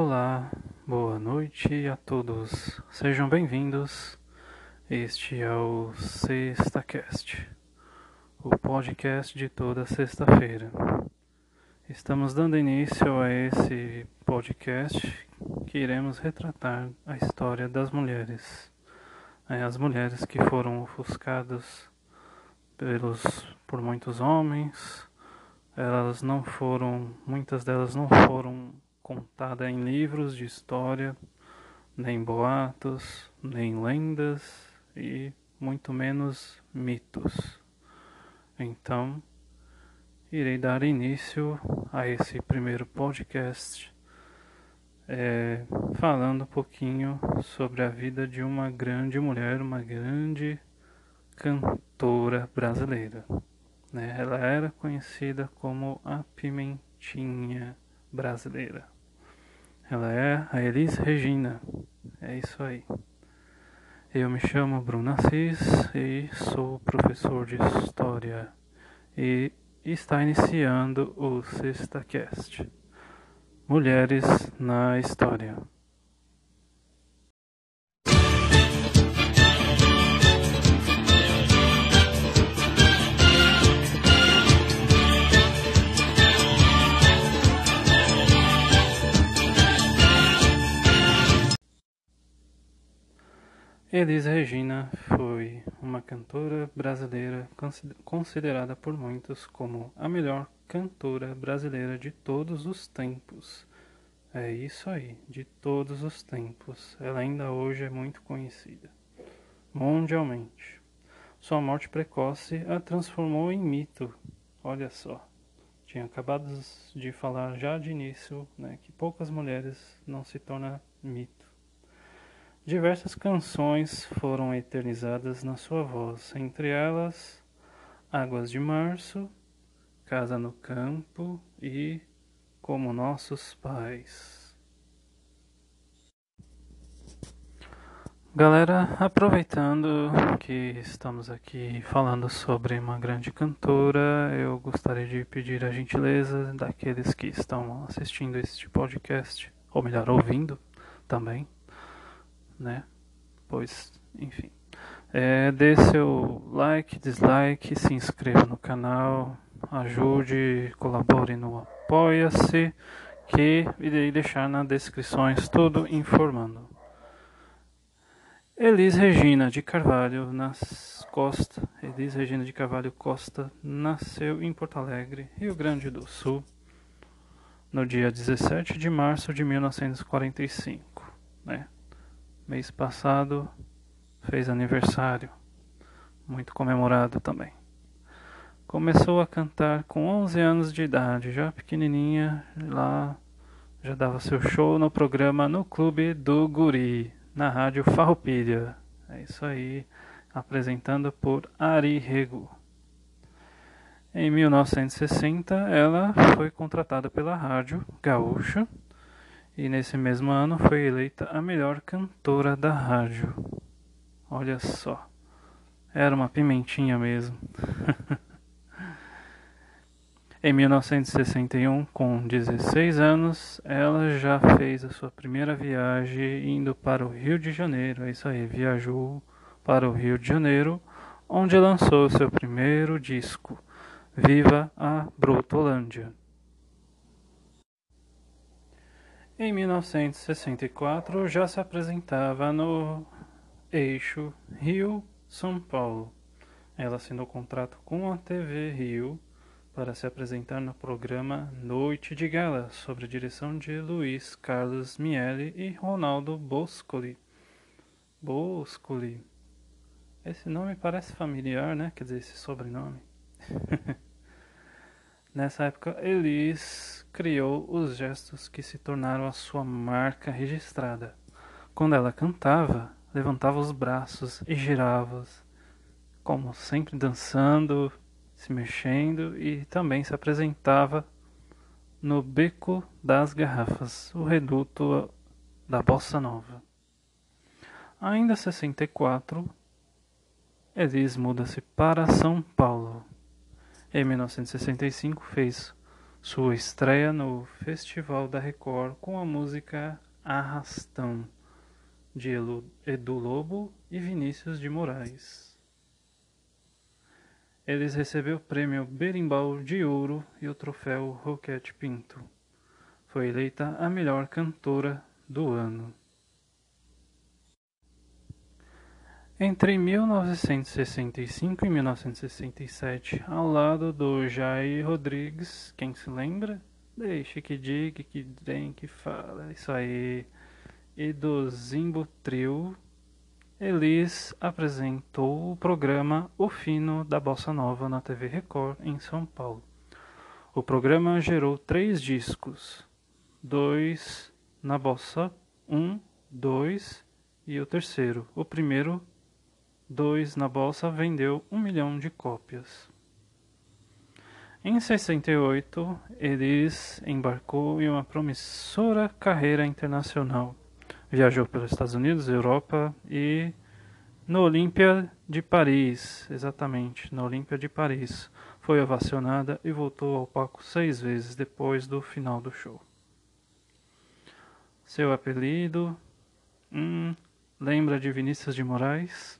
Olá, boa noite a todos. Sejam bem-vindos. Este é o SextaCast, o podcast de toda sexta-feira. Estamos dando início a esse podcast que iremos retratar a história das mulheres. É, as mulheres que foram ofuscadas pelos, por muitos homens, elas não foram, muitas delas não foram contadas em livros de história, nem boatos, nem lendas e muito menos mitos. Então, irei dar início a esse primeiro podcast é, falando um pouquinho sobre a vida de uma grande mulher, uma grande cantora brasileira. Né? Ela era conhecida como a Pimentinha Brasileira. Ela é a Elis Regina. É isso aí. Eu me chamo Bruno Assis e sou professor de História. E está iniciando o SextaCast. Mulheres na História. Elis Regina foi uma cantora brasileira considerada por muitos como a melhor cantora brasileira de todos os tempos. É isso aí, de todos os tempos. Ela ainda hoje é muito conhecida mundialmente. Sua morte precoce a transformou em mito. Olha só. Tinha acabado de falar já de início né, que poucas mulheres não se tornam mito. Diversas canções foram eternizadas na sua voz, entre elas Águas de Março, Casa no Campo e Como Nossos Pais. Galera, aproveitando que estamos aqui falando sobre uma grande cantora, eu gostaria de pedir a gentileza daqueles que estão assistindo este podcast, ou melhor, ouvindo também né? Pois, enfim. É, dê seu like, dislike, se inscreva no canal, ajude, colabore no Apoia-se, que irei deixar nas descrições tudo informando. Elis Regina de Carvalho nas Costa, Elis Regina de Carvalho Costa nasceu em Porto Alegre, Rio Grande do Sul, no dia 17 de março de 1945, né? Mês passado fez aniversário, muito comemorado também. Começou a cantar com 11 anos de idade, já pequenininha, lá já dava seu show no programa No Clube do Guri, na rádio Farroupilha. É isso aí, apresentando por Ari Rego. Em 1960, ela foi contratada pela rádio Gaúcha e nesse mesmo ano foi eleita a melhor cantora da rádio. Olha só, era uma pimentinha mesmo. em 1961, com 16 anos, ela já fez a sua primeira viagem indo para o Rio de Janeiro. É isso aí, viajou para o Rio de Janeiro, onde lançou seu primeiro disco, Viva a Brutolândia. Em 1964 já se apresentava no eixo Rio-São Paulo. Ela assinou contrato com a TV Rio para se apresentar no programa Noite de Gala, sob a direção de Luiz Carlos Miele e Ronaldo Boscoli. Boscoli. Esse nome parece familiar, né? Quer dizer, esse sobrenome. Nessa época, Elis criou os gestos que se tornaram a sua marca registrada. Quando ela cantava, levantava os braços e girava, como sempre dançando, se mexendo e também se apresentava no Beco das Garrafas, o reduto da Bossa Nova. Ainda em 64, Elis muda-se para São Paulo em 1965 fez sua estreia no Festival da Record com a música Arrastão, de Edu Lobo e Vinícius de Moraes. Eles recebeu o prêmio Berimbau de Ouro e o troféu Roquete Pinto. Foi eleita a melhor cantora do ano. Entre 1965 e 1967, ao lado do Jair Rodrigues, quem se lembra? Deixa que diga, que tem, que fala, isso aí. E do Zimbo Trio, Elis apresentou o programa O Fino da Bossa Nova na TV Record em São Paulo. O programa gerou três discos, dois na Bossa, um, dois e o terceiro. O primeiro 2 na bolsa vendeu um milhão de cópias. Em 68, Elis embarcou em uma promissora carreira internacional. Viajou pelos Estados Unidos, Europa e no Olímpia de Paris, exatamente, no Olímpia de Paris. Foi ovacionada e voltou ao palco seis vezes depois do final do show. Seu apelido, hum, lembra de Vinícius de Moraes?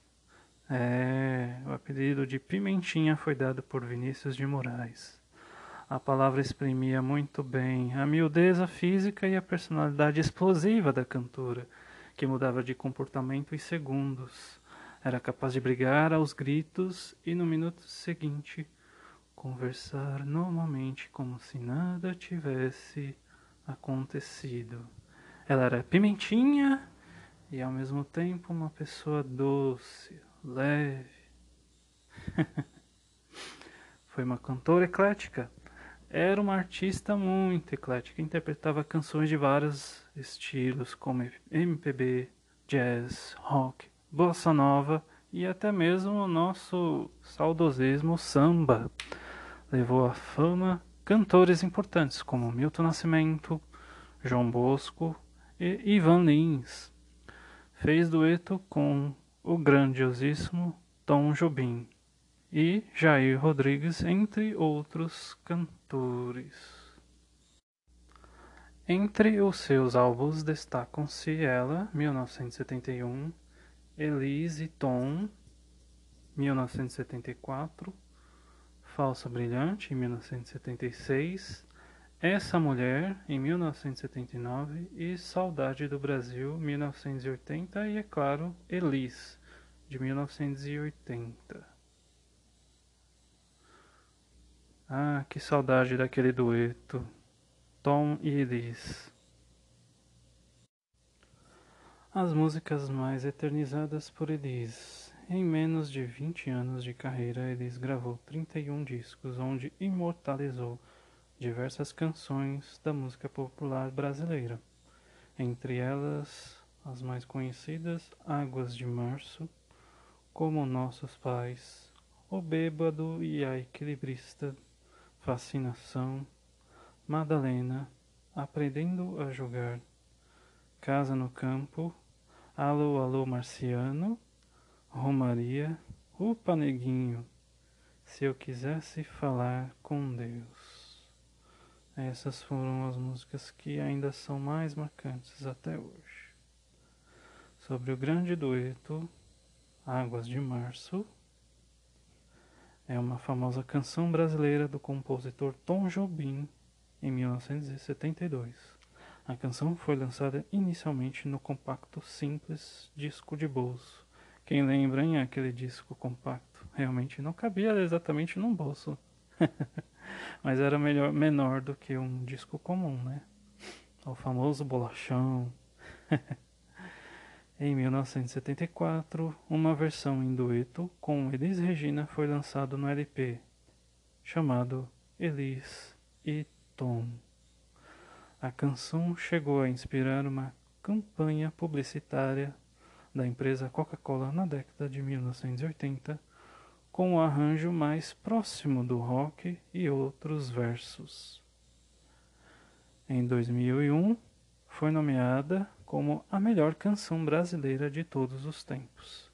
É, o apelido de Pimentinha foi dado por Vinícius de Moraes. A palavra exprimia muito bem a miudeza física e a personalidade explosiva da cantora, que mudava de comportamento em segundos. Era capaz de brigar aos gritos e, no minuto seguinte, conversar normalmente como se nada tivesse acontecido. Ela era pimentinha e, ao mesmo tempo, uma pessoa doce, leve. Foi uma cantora eclética. Era uma artista muito eclética, interpretava canções de vários estilos, como MPB, jazz, rock, bossa nova e até mesmo o nosso saudosismo samba. Levou à fama cantores importantes como Milton Nascimento, João Bosco e Ivan Lins. Fez dueto com o grandiosíssimo Tom Jobim e Jair Rodrigues, entre outros cantores. Entre os seus álbuns destacam-se Ela, 1971, Elise e Tom, 1974, Falsa Brilhante, em 1976, Essa Mulher, em 1979 e Saudade do Brasil, 1980 e, é claro, Elis, de 1980. Ah, que saudade daquele dueto. Tom e Elis. As músicas mais eternizadas por Elis. Em menos de 20 anos de carreira, Elis gravou 31 discos, onde imortalizou diversas canções da música popular brasileira. Entre elas, as mais conhecidas, Águas de Março, como nossos pais, o bêbado e a equilibrista, fascinação, Madalena, aprendendo a jogar, casa no campo, alô, alô, marciano, Romaria, o paneguinho, se eu quisesse falar com Deus. Essas foram as músicas que ainda são mais marcantes até hoje. Sobre o grande dueto Águas de Março é uma famosa canção brasileira do compositor Tom Jobim em 1972. A canção foi lançada inicialmente no compacto simples disco de bolso. Quem lembra em aquele disco compacto? Realmente não cabia exatamente num bolso. Mas era melhor, menor do que um disco comum, né? O famoso bolachão. Em 1974, uma versão em dueto com Elis Regina foi lançado no LP, chamado Elis e Tom. A canção chegou a inspirar uma campanha publicitária da empresa Coca-Cola na década de 1980, com o um arranjo mais próximo do rock e outros versos. Em 2001, foi nomeada como a melhor canção brasileira de todos os tempos,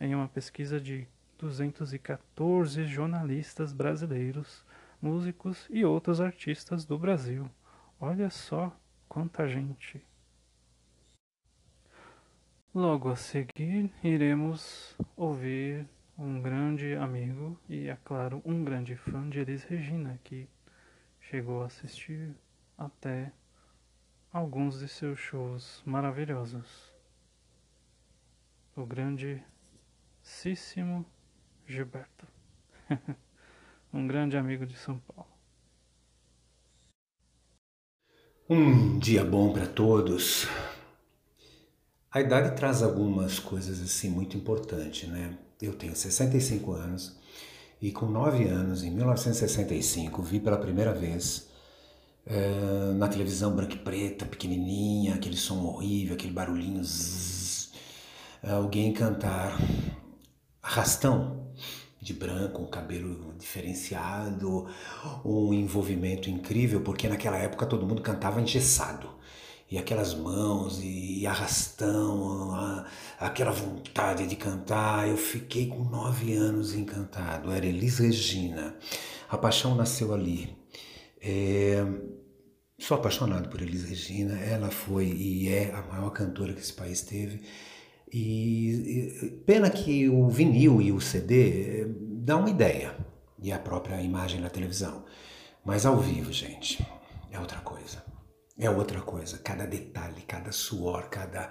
em uma pesquisa de 214 jornalistas brasileiros músicos e outros artistas do Brasil. Olha só quanta gente! Logo a seguir, iremos ouvir um grande amigo e, é claro, um grande fã de Elis Regina, que chegou a assistir até alguns de seus shows maravilhosos. O grande Císsimo Gilberto, um grande amigo de São Paulo. Um dia bom para todos. A idade traz algumas coisas assim muito importantes, né? Eu tenho 65 anos e com 9 anos, em 1965, vi pela primeira vez é, na televisão branca e preta, pequenininha, aquele som horrível, aquele barulhinho, zzz, alguém cantar arrastão de branco, um cabelo diferenciado, um envolvimento incrível, porque naquela época todo mundo cantava engessado. E aquelas mãos e arrastão, aquela vontade de cantar. Eu fiquei com nove anos encantado. Era Elis Regina. A paixão nasceu ali. É, sou apaixonado por Elis Regina. Ela foi e é a maior cantora que esse país teve. E, e pena que o vinil e o CD eh, dão uma ideia e a própria imagem na televisão. Mas ao vivo, gente, é outra coisa. É outra coisa. Cada detalhe, cada suor, cada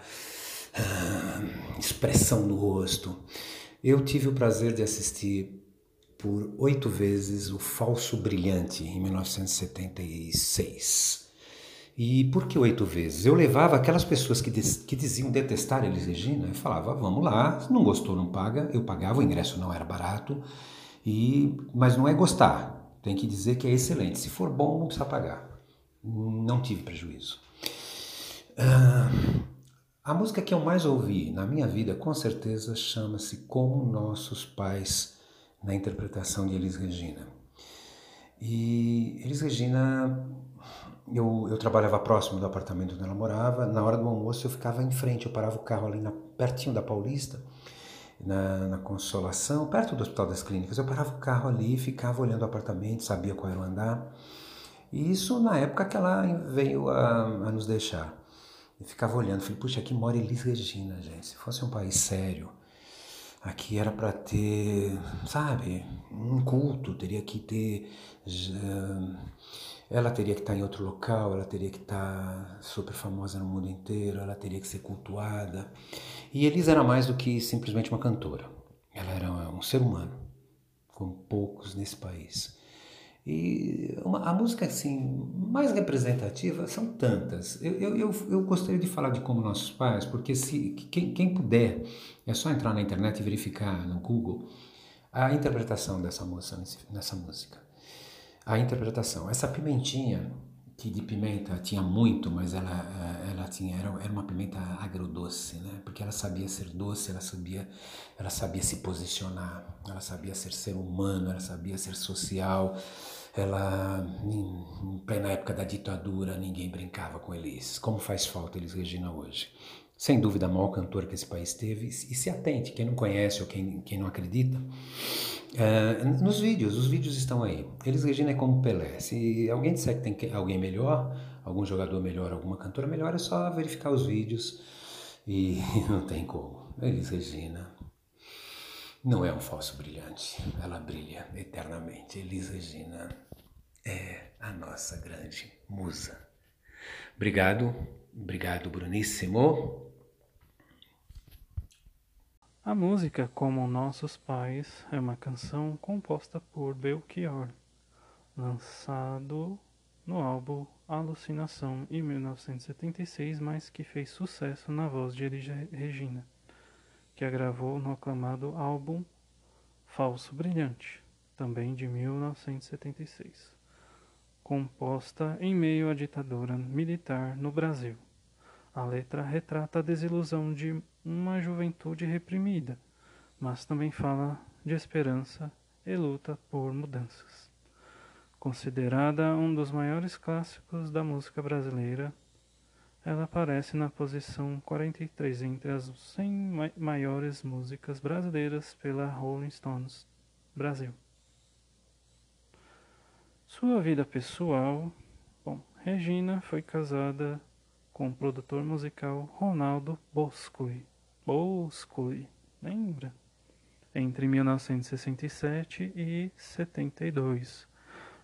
ah, expressão no rosto. Eu tive o prazer de assistir por oito vezes o Falso Brilhante em 1976. E por que oito vezes? Eu levava aquelas pessoas que, diz, que diziam detestar Elis Regina, eu falava, vamos lá, não gostou, não paga. Eu pagava, o ingresso não era barato, e mas não é gostar, tem que dizer que é excelente. Se for bom, não precisa pagar. Não tive prejuízo. Ah, a música que eu mais ouvi na minha vida, com certeza, chama-se Como Nossos Pais, na interpretação de Elis Regina. E Elis Regina eu, eu trabalhava próximo do apartamento onde ela morava. Na hora do almoço eu ficava em frente, eu parava o carro ali na, pertinho da Paulista, na, na Consolação, perto do Hospital das Clínicas. Eu parava o carro ali, ficava olhando o apartamento, sabia qual era o andar. E isso na época que ela veio a, a nos deixar. Eu ficava olhando, falei, puxa, aqui mora Elis Regina, gente. Se fosse um país sério, aqui era para ter, sabe, um culto, teria que ter. Uh, ela teria que estar em outro local, ela teria que estar super famosa no mundo inteiro, ela teria que ser cultuada. E Elisa era mais do que simplesmente uma cantora. Ela era um ser humano, como poucos nesse país. E uma, a música assim mais representativa são tantas. Eu, eu, eu, eu, gostaria de falar de como nossos pais, porque se quem, quem puder é só entrar na internet e verificar no Google a interpretação dessa moça nessa música a interpretação. Essa pimentinha, que de pimenta tinha muito, mas ela, eh, ela tinha, era, era uma pimenta agrodoce, né? Porque ela sabia ser doce, ela sabia, ela sabia se posicionar, ela sabia ser ser humano, ela sabia ser social. Ela, em, em plena época da ditadura, ninguém brincava com eles. Como faz falta eles Regina hoje? Sem dúvida a maior cantora que esse país teve, e se atente, quem não conhece ou quem, quem não acredita, é, nos vídeos, os vídeos estão aí. Eles Regina é como Pelé. Se alguém disser que tem alguém melhor, algum jogador melhor, alguma cantora melhor, é só verificar os vídeos e não tem como. Elis Regina não é um falso brilhante, ela brilha eternamente. Elis Regina é a nossa grande musa. Obrigado, obrigado, Bruníssimo. A música, como Nossos Pais, é uma canção composta por Belchior, lançado no álbum Alucinação em 1976, mas que fez sucesso na voz de Elis Regina, que a gravou no aclamado álbum Falso Brilhante, também de 1976, composta em meio à ditadura militar no Brasil. A letra retrata a desilusão de uma juventude reprimida, mas também fala de esperança e luta por mudanças. Considerada um dos maiores clássicos da música brasileira, ela aparece na posição 43 entre as 100 maiores músicas brasileiras pela Rolling Stones Brasil. Sua vida pessoal. Bom, Regina foi casada com o produtor musical Ronaldo Boscoli. Boscoli, lembra? Entre 1967 e 72.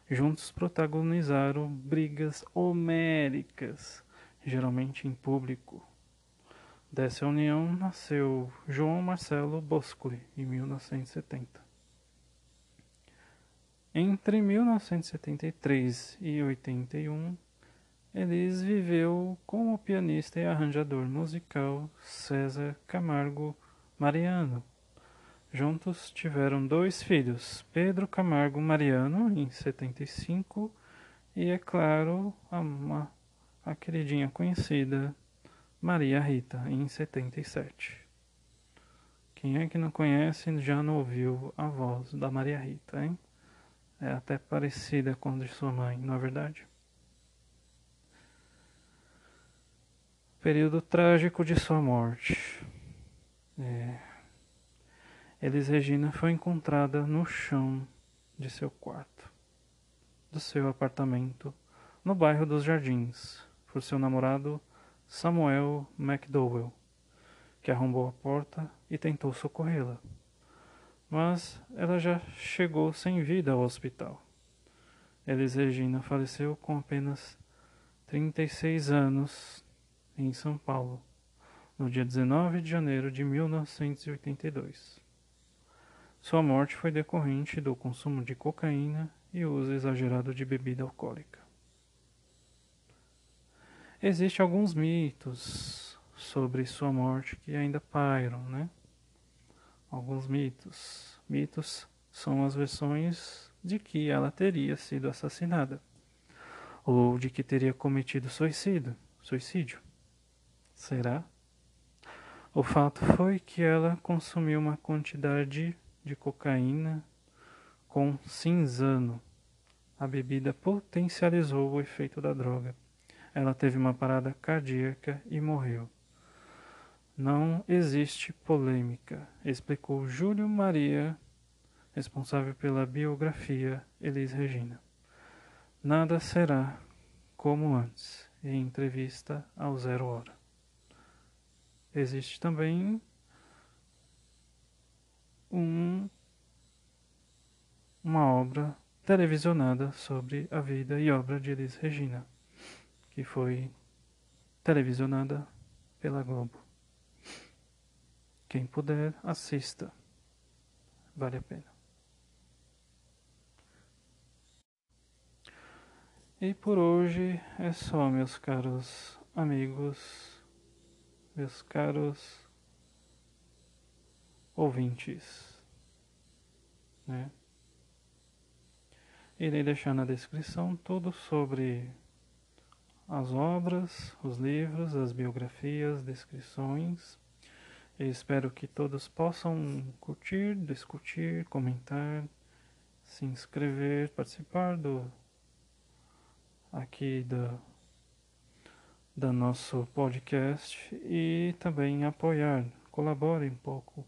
Juntos protagonizaram brigas homéricas, geralmente em público. Dessa união nasceu João Marcelo Boscoli, em 1970. Entre 1973 e 81, Elis viveu com o pianista e arranjador musical César Camargo Mariano. Juntos tiveram dois filhos, Pedro Camargo Mariano, em 75, e, é claro, a, uma, a queridinha conhecida Maria Rita, em 77. Quem é que não conhece já não ouviu a voz da Maria Rita, hein? É até parecida com a de sua mãe, não é verdade? Período trágico de sua morte. É. Elis Regina foi encontrada no chão de seu quarto, do seu apartamento, no bairro dos Jardins, por seu namorado Samuel McDowell, que arrombou a porta e tentou socorrê-la mas ela já chegou sem vida ao hospital. Elis Regina faleceu com apenas 36 anos em São Paulo, no dia 19 de janeiro de 1982. Sua morte foi decorrente do consumo de cocaína e uso exagerado de bebida alcoólica. Existem alguns mitos sobre sua morte que ainda pairam, né? alguns mitos. Mitos são as versões de que ela teria sido assassinada ou de que teria cometido suicídio. Suicídio. Será? O fato foi que ela consumiu uma quantidade de cocaína com cinzano. A bebida potencializou o efeito da droga. Ela teve uma parada cardíaca e morreu. Não existe polêmica, explicou Júlio Maria, responsável pela biografia Elis Regina. Nada será como antes, em entrevista ao Zero Hora. Existe também um, uma obra televisionada sobre a vida e obra de Elis Regina, que foi televisionada pela Globo. Quem puder, assista. Vale a pena. E por hoje é só, meus caros amigos, meus caros ouvintes. Né? Irei deixar na descrição tudo sobre as obras, os livros, as biografias, descrições eu espero que todos possam curtir, discutir, comentar, se inscrever, participar do aqui da da nosso podcast e também apoiar, colabore um pouco,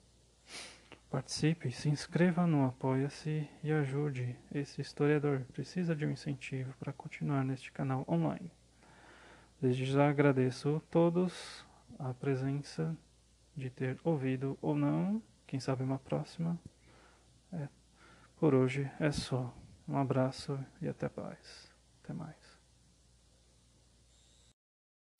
participe, se inscreva no Apoia-se e ajude esse historiador. Precisa de um incentivo para continuar neste canal online. Desde já agradeço a todos a presença de ter ouvido ou não. Quem sabe uma próxima. É, por hoje é só. Um abraço e até mais. Até mais.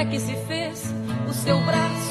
É que se fez o seu braço,